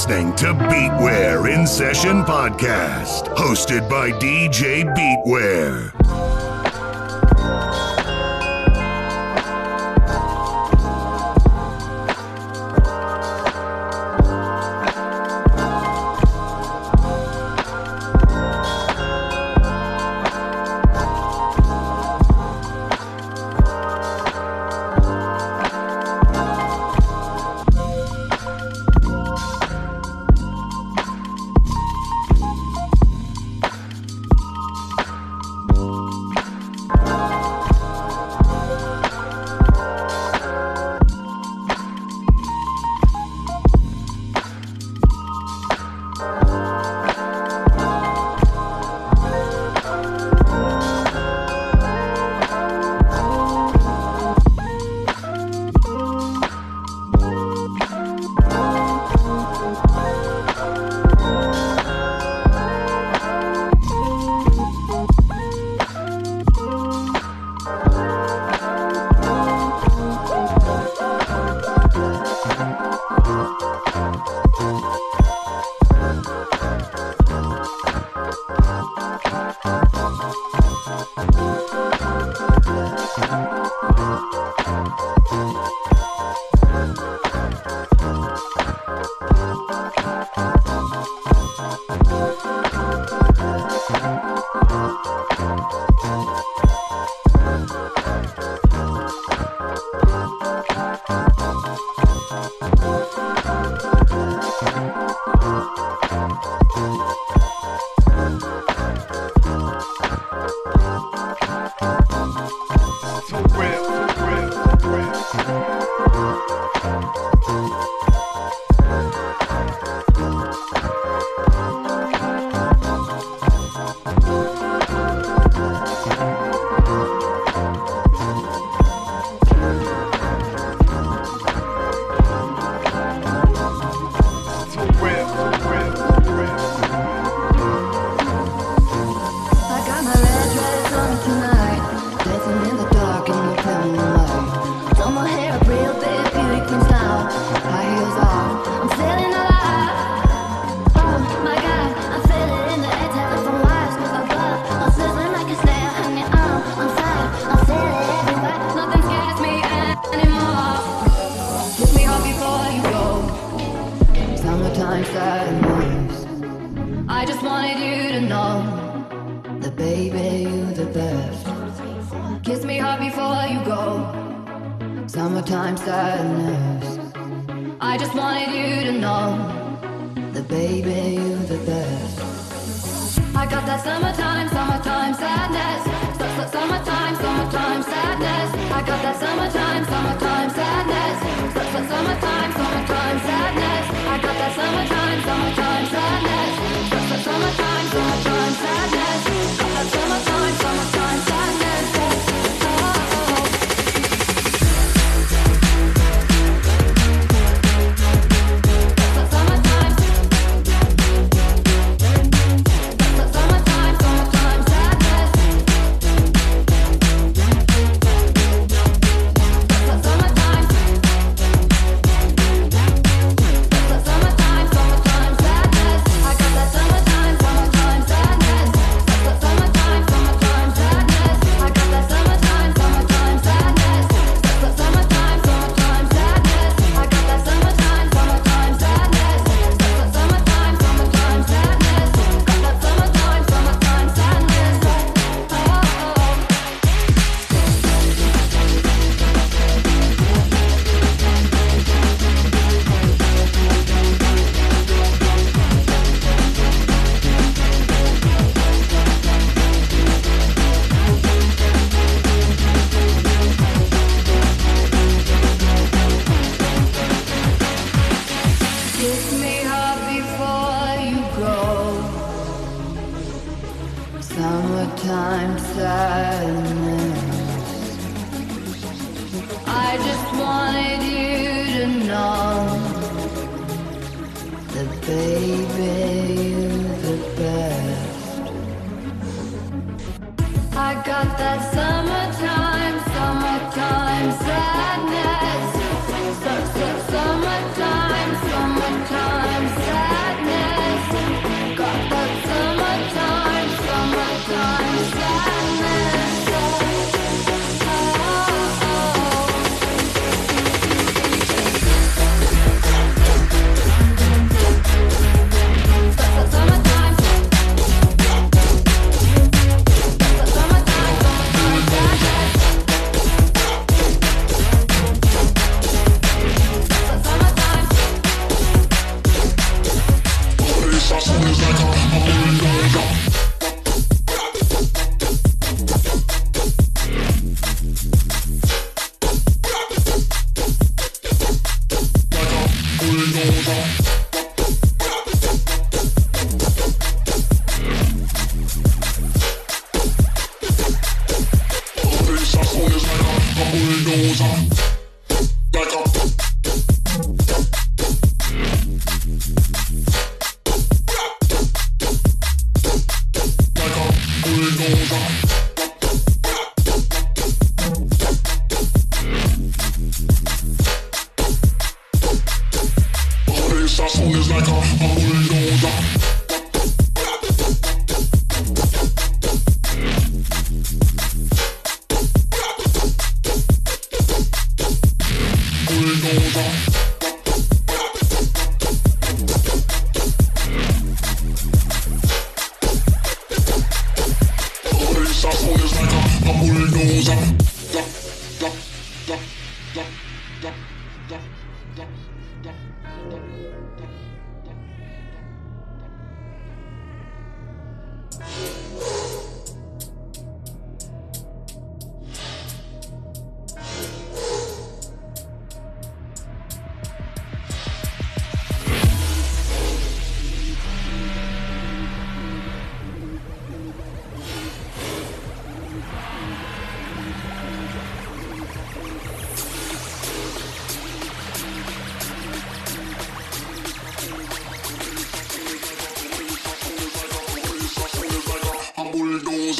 listening to Beatware in Session Podcast, hosted by DJ Beatware.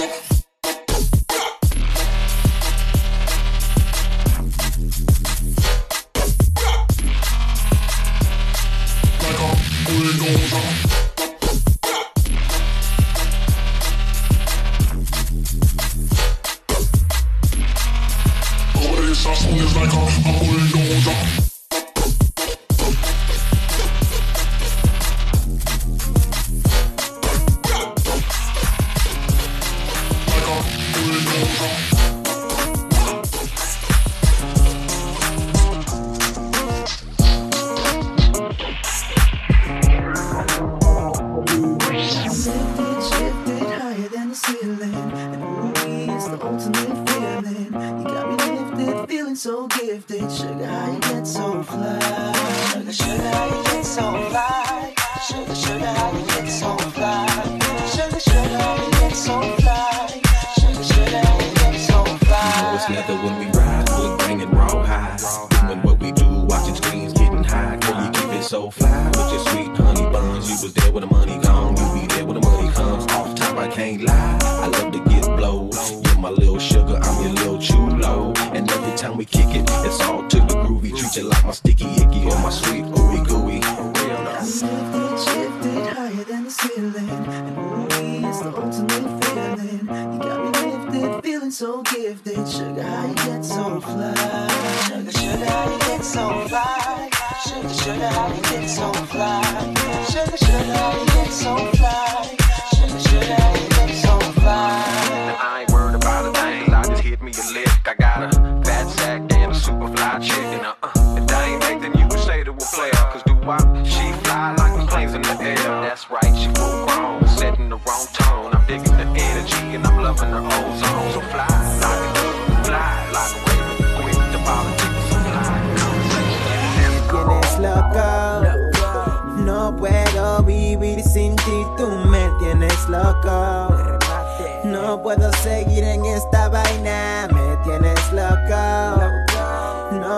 Дождя.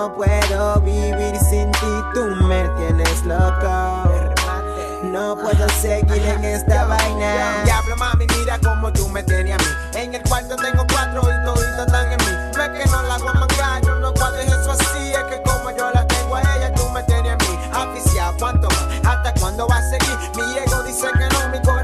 No puedo vivir sin ti, tú me tienes loco. No puedo seguir en esta vaina. Diablo mami, mira como tú me tienes a mí. En el cuarto tengo cuatro y todos están en mí. No es que no la hago mangar, yo no puedo eso así. Es que como yo la tengo a ella, tú me tienes a mí. Aficiado, cuánto más, hasta cuándo va a seguir. Mi ego dice que no, mi corazón.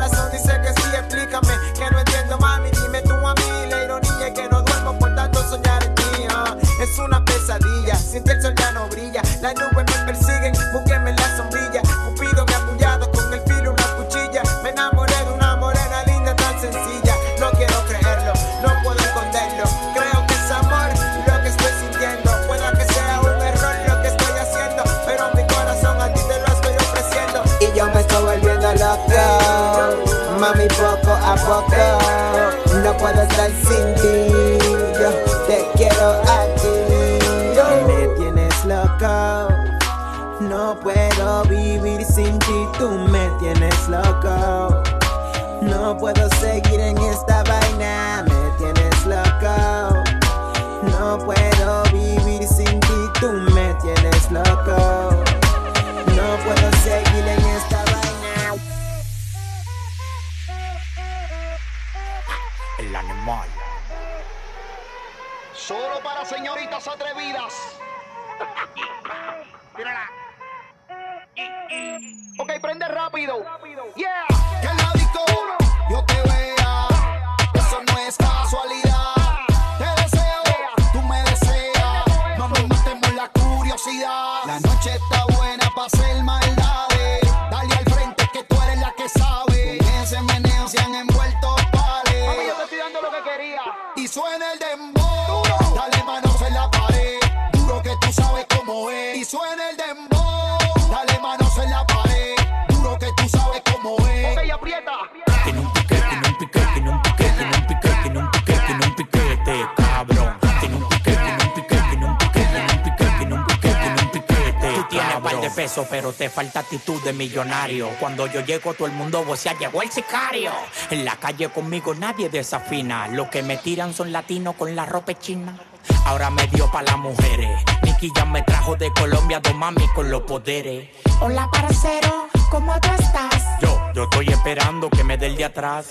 No puedo estar sin ti. Yo te quiero a ti. Me tienes loco. No puedo vivir sin ti. Tú me tienes loco. No puedo seguir. Señoritas atrevidas. Mírala. Ok, prende rápido. Pero te falta actitud de millonario. Cuando yo llego, todo el mundo vocea, llegó el sicario. En la calle conmigo nadie desafina. Los que me tiran son latinos con la ropa china. Ahora me dio pa' las mujeres. Nicky ya me trajo de Colombia dos mami con los poderes. Hola, parcero, ¿cómo tú estás? Yo, yo estoy esperando que me dé el de atrás.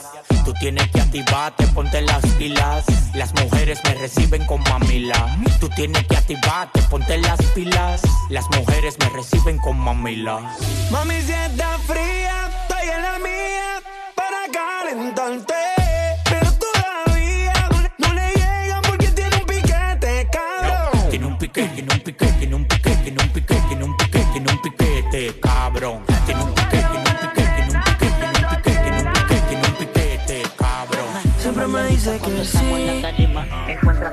Tú tienes que activarte, ponte las pilas. Las mujeres me reciben con mamila. Tú tienes que activarte, ponte las pilas. Las mujeres me reciben con mamila. Mami, si está fría, estoy en la mía para calentarte. Piquete, tiene un piquete, tiene un piquete, tiene un piquete, tiene un piquete, tiene un piquete, cabrón. Tiene un piquete, tiene un piquete, tiene un piquete, tiene un piquete, tiene un piquete, tiene un piquete, cabrón. Siempre me dice que sí,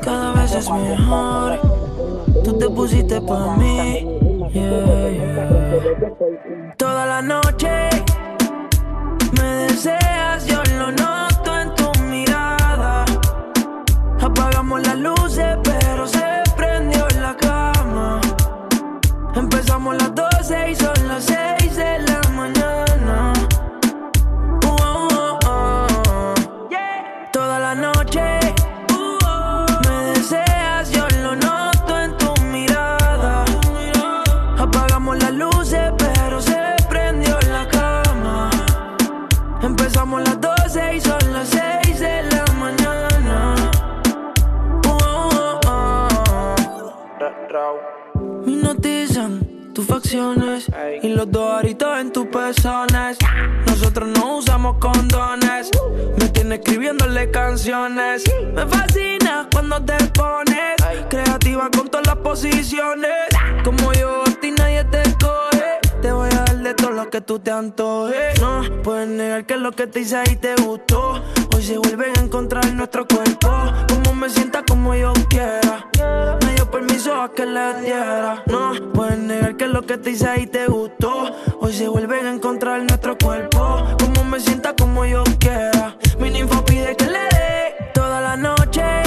cada vez es mejor. Tú te pusiste pa' mí, yeah, yeah. Toda la noche me deseas, yo lo noto y los dos aritos en tus pezones. Nosotros no usamos condones. Me tiene escribiéndole canciones. Me fascina cuando te pones creativa con todas las posiciones. Como yo, a ti nadie te coge. Te voy a dar de todo lo que tú te antojes. No puedes negar que lo que te hice ahí te gustó. Hoy se vuelven a encontrar nuestro cuerpo. Como me sienta como yo quiera. Permiso a que le diera. No puedes negar que lo que te hice ahí te gustó. Hoy se vuelven a encontrar nuestro cuerpo. Como me sienta como yo quiera. Mi ninfa pide que le dé toda la noche.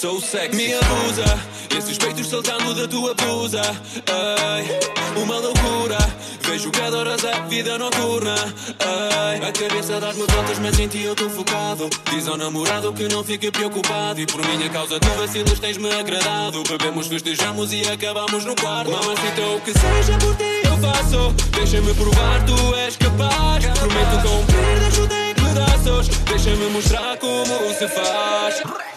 so sexy. Me abusa, esses peitos saltando da tua blusa. Ei, uma loucura, vejo que adoras a vida noturna. Ei, a cabeça dá-me voltas, mas em ti eu estou focado. Diz ao namorado que não fique preocupado. E por minha causa, tu vacilas, tens-me agradado. Bebemos, festejamos e acabamos no quarto. Mamacita, o que seja por ti eu faço. Deixa-me provar, tu és capaz. Prometo cumprir, deixo-te em pedaços. Deixa-me mostrar como se faz.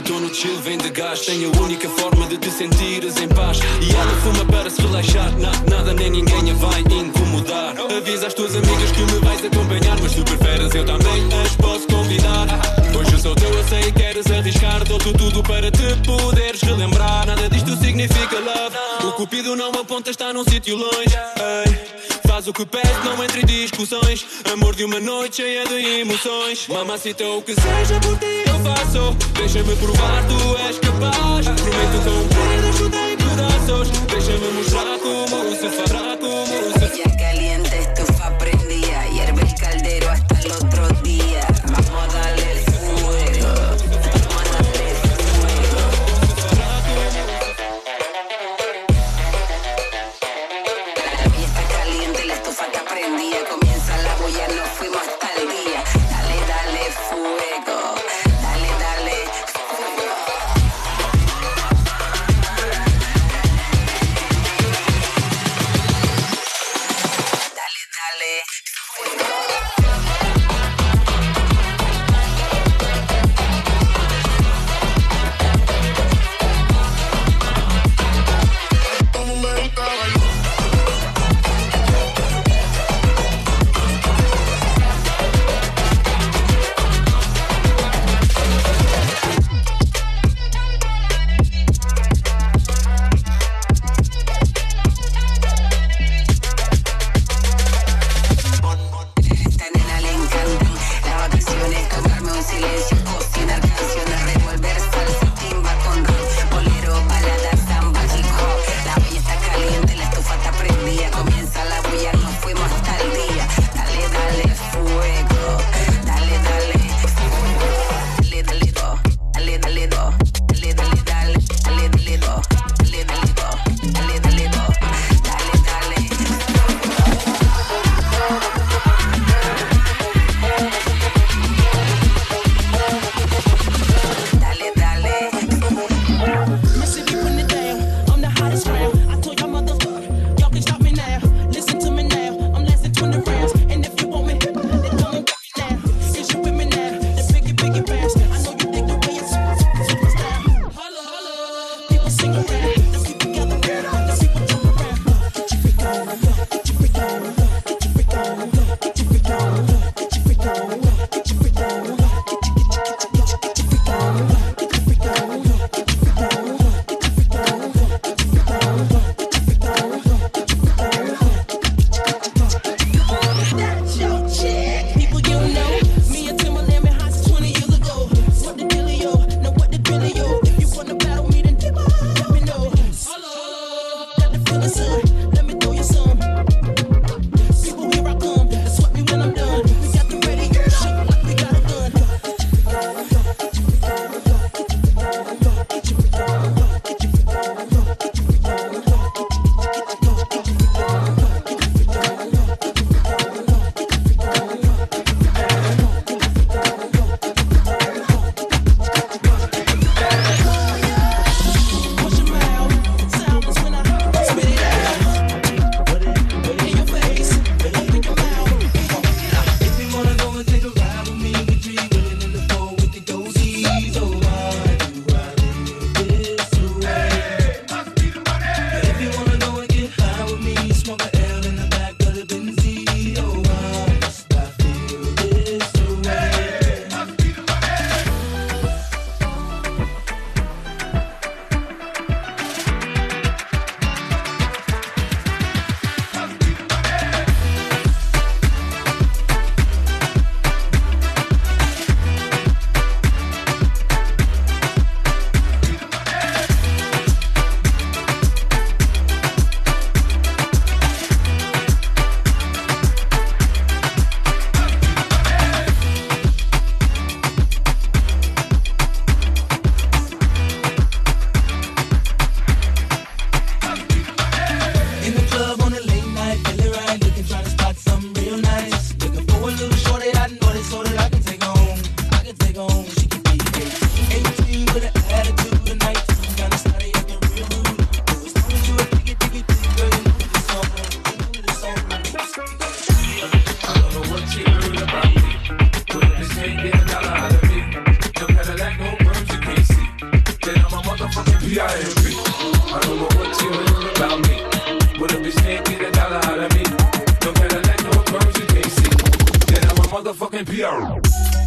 Nunca tô no chill, vem de gás. Tenho a única forma de te sentires em paz. E ela fuma para se relaxar. Na, nada nem ninguém a vai incomodar. Avisa as tuas amigas que me vais acompanhar. Mas se preferes, eu também as posso convidar. Hoje eu sou teu, eu sei queres arriscar. Dou-te tudo para te poderes relembrar. Nada disto significa love. O cupido não aponta, está num sítio longe. Ei. Faz o que pede, não entre discussões. Amor de uma noite cheia de emoções. Mamacita, o que seja por ti eu faço. Deixa-me provar, tu és capaz. Prometo cumprir, deixo-te em pedaços. Deixa-me mostrar como se fará, motherfucking PR.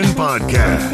Podcast.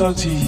Puntati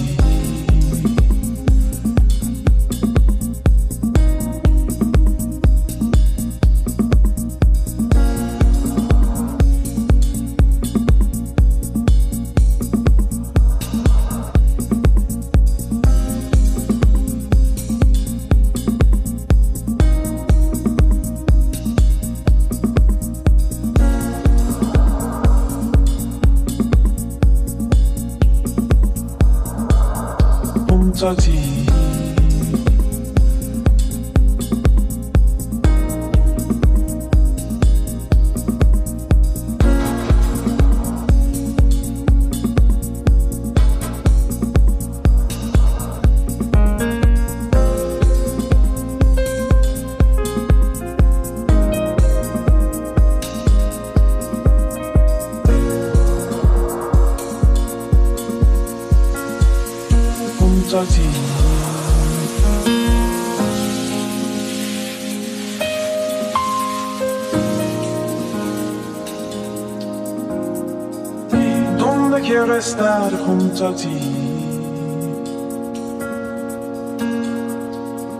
estar junto a ti?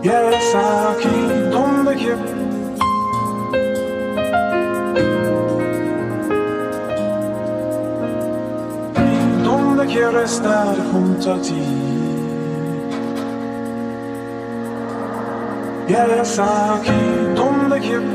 Y es aquí donde quiero ¿Dónde quiero estar junto a ti? Y es aquí donde quiero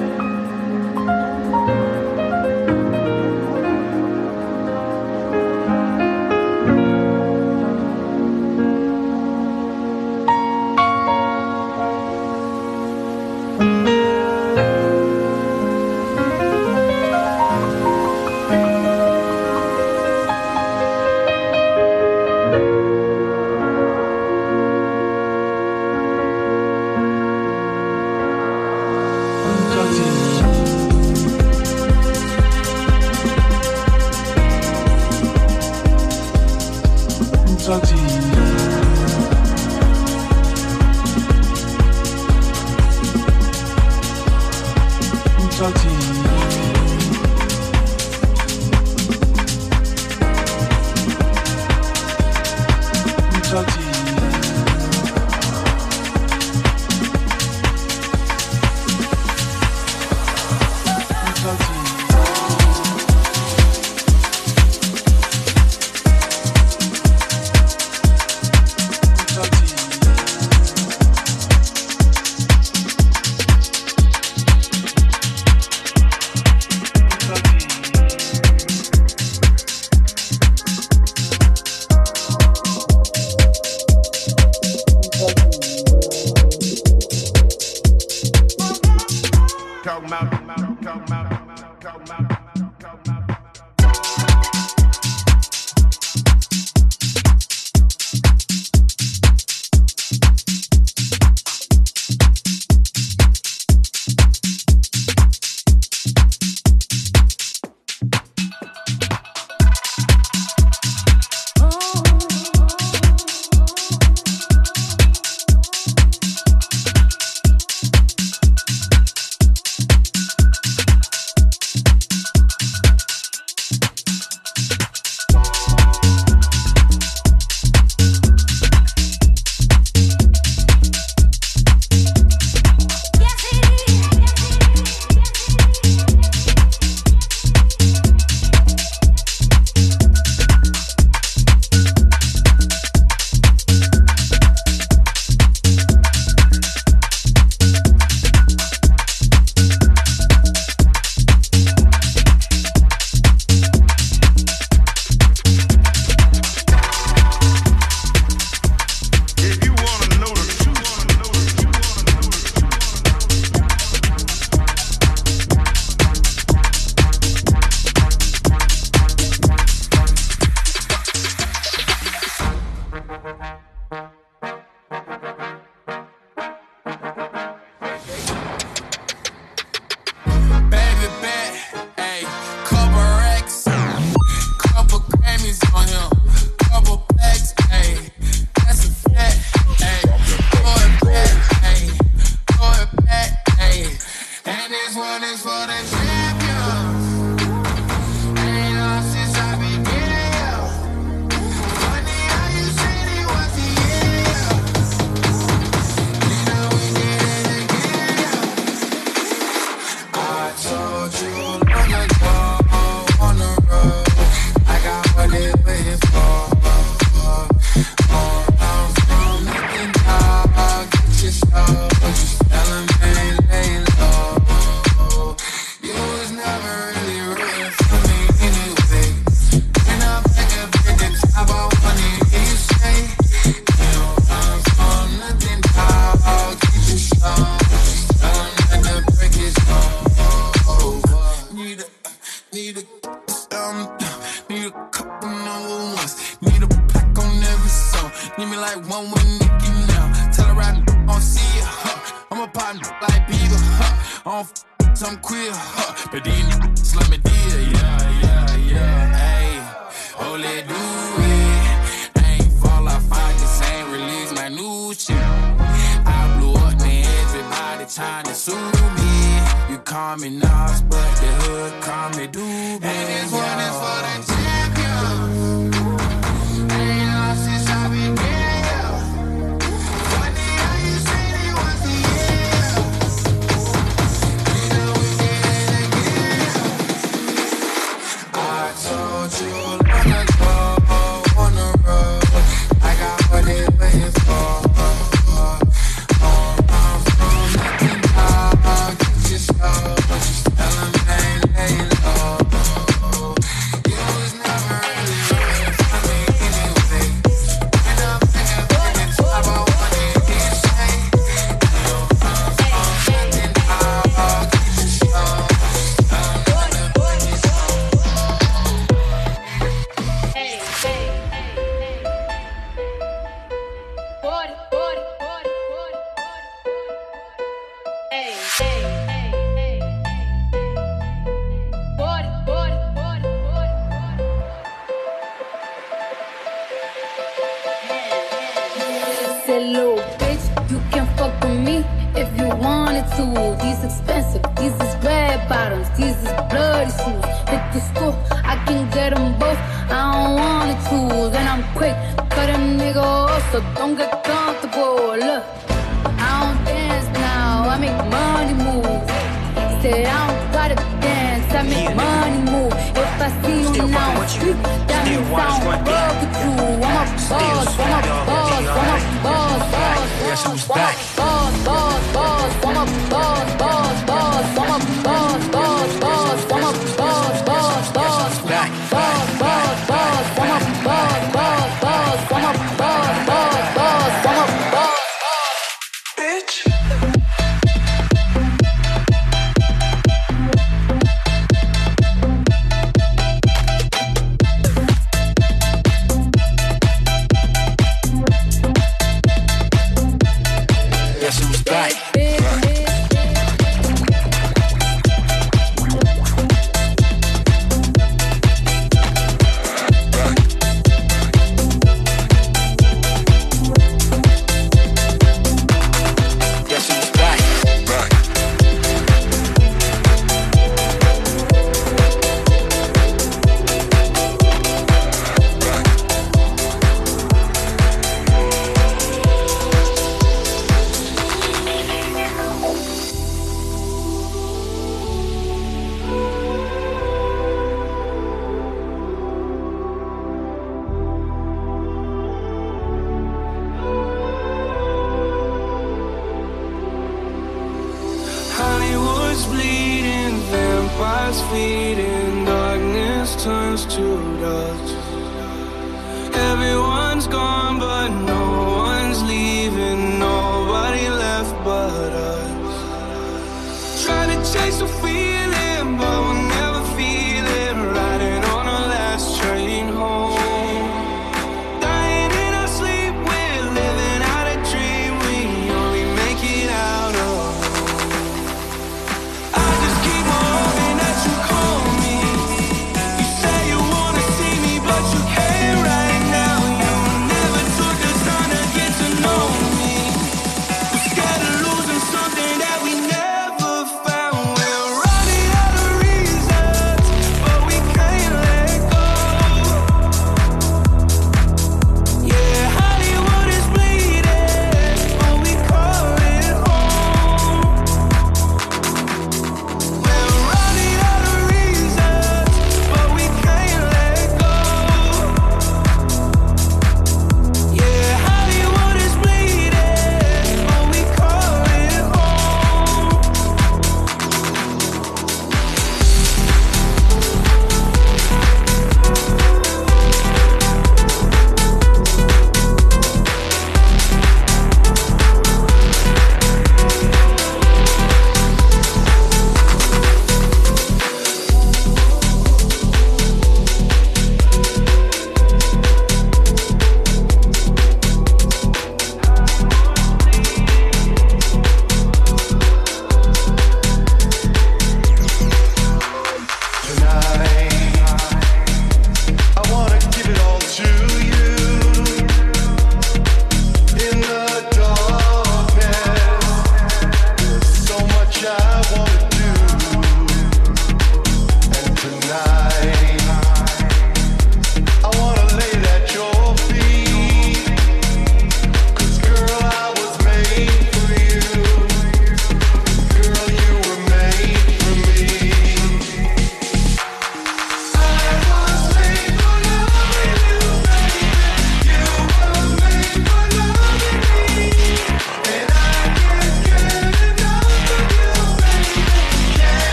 vampires feeding, darkness turns to dust.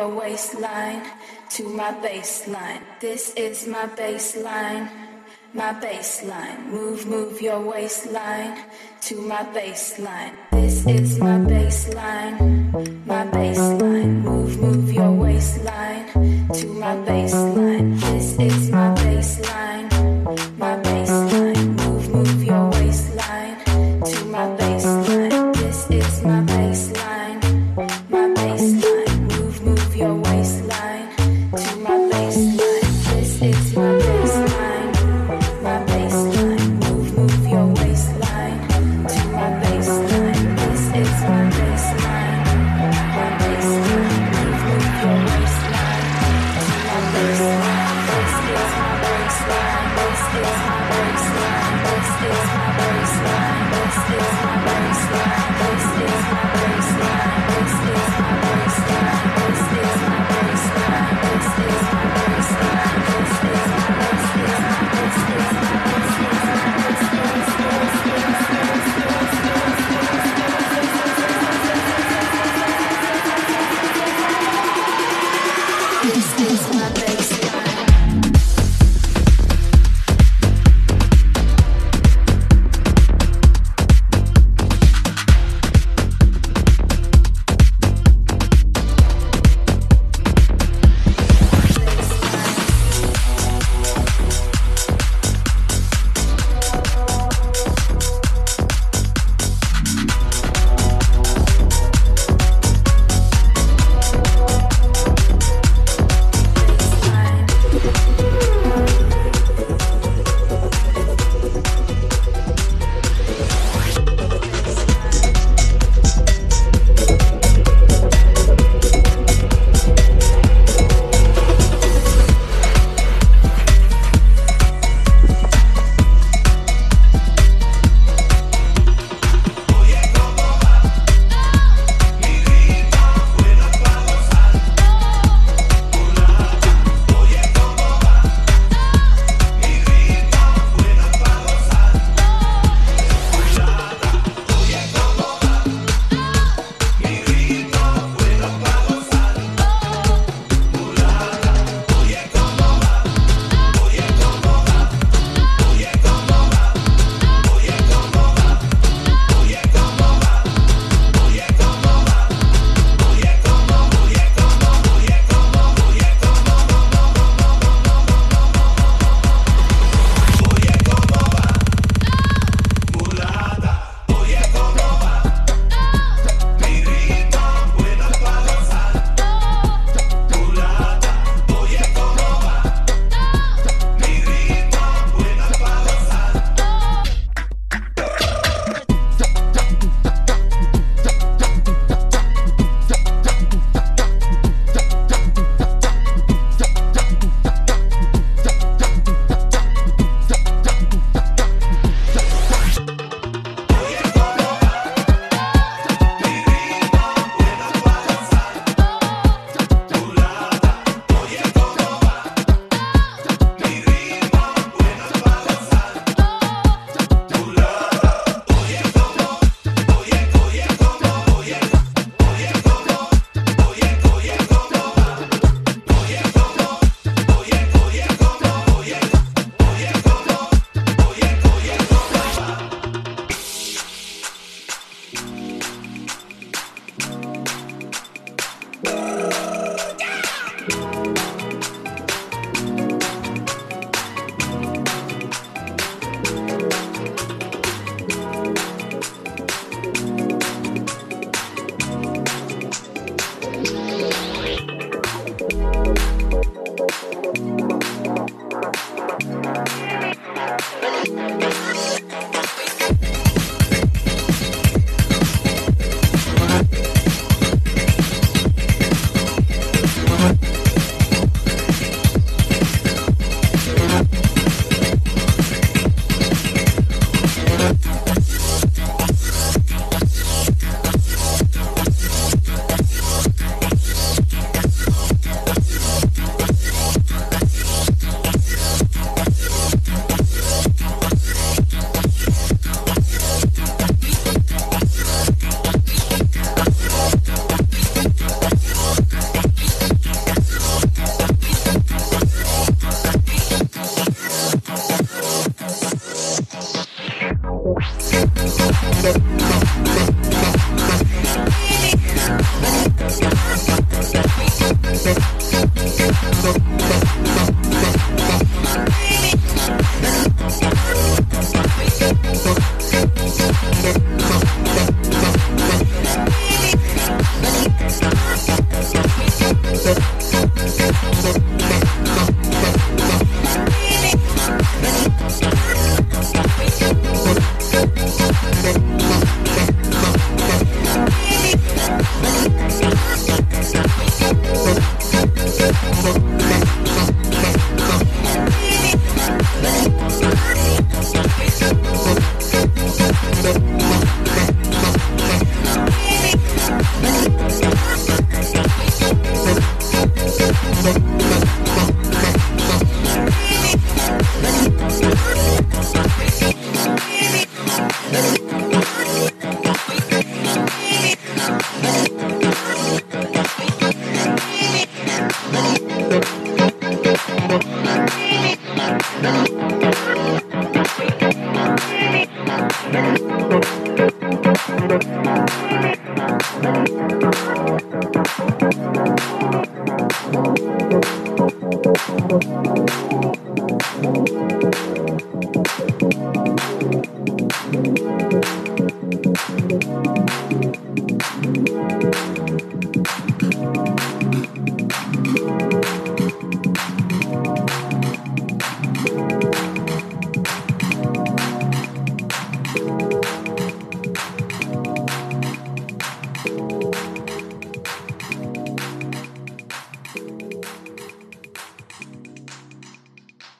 your waistline to my baseline. This is my baseline, my baseline. Move, move your waistline to my baseline. This is my baseline, my baseline. Move, move your waistline to my baseline. This is my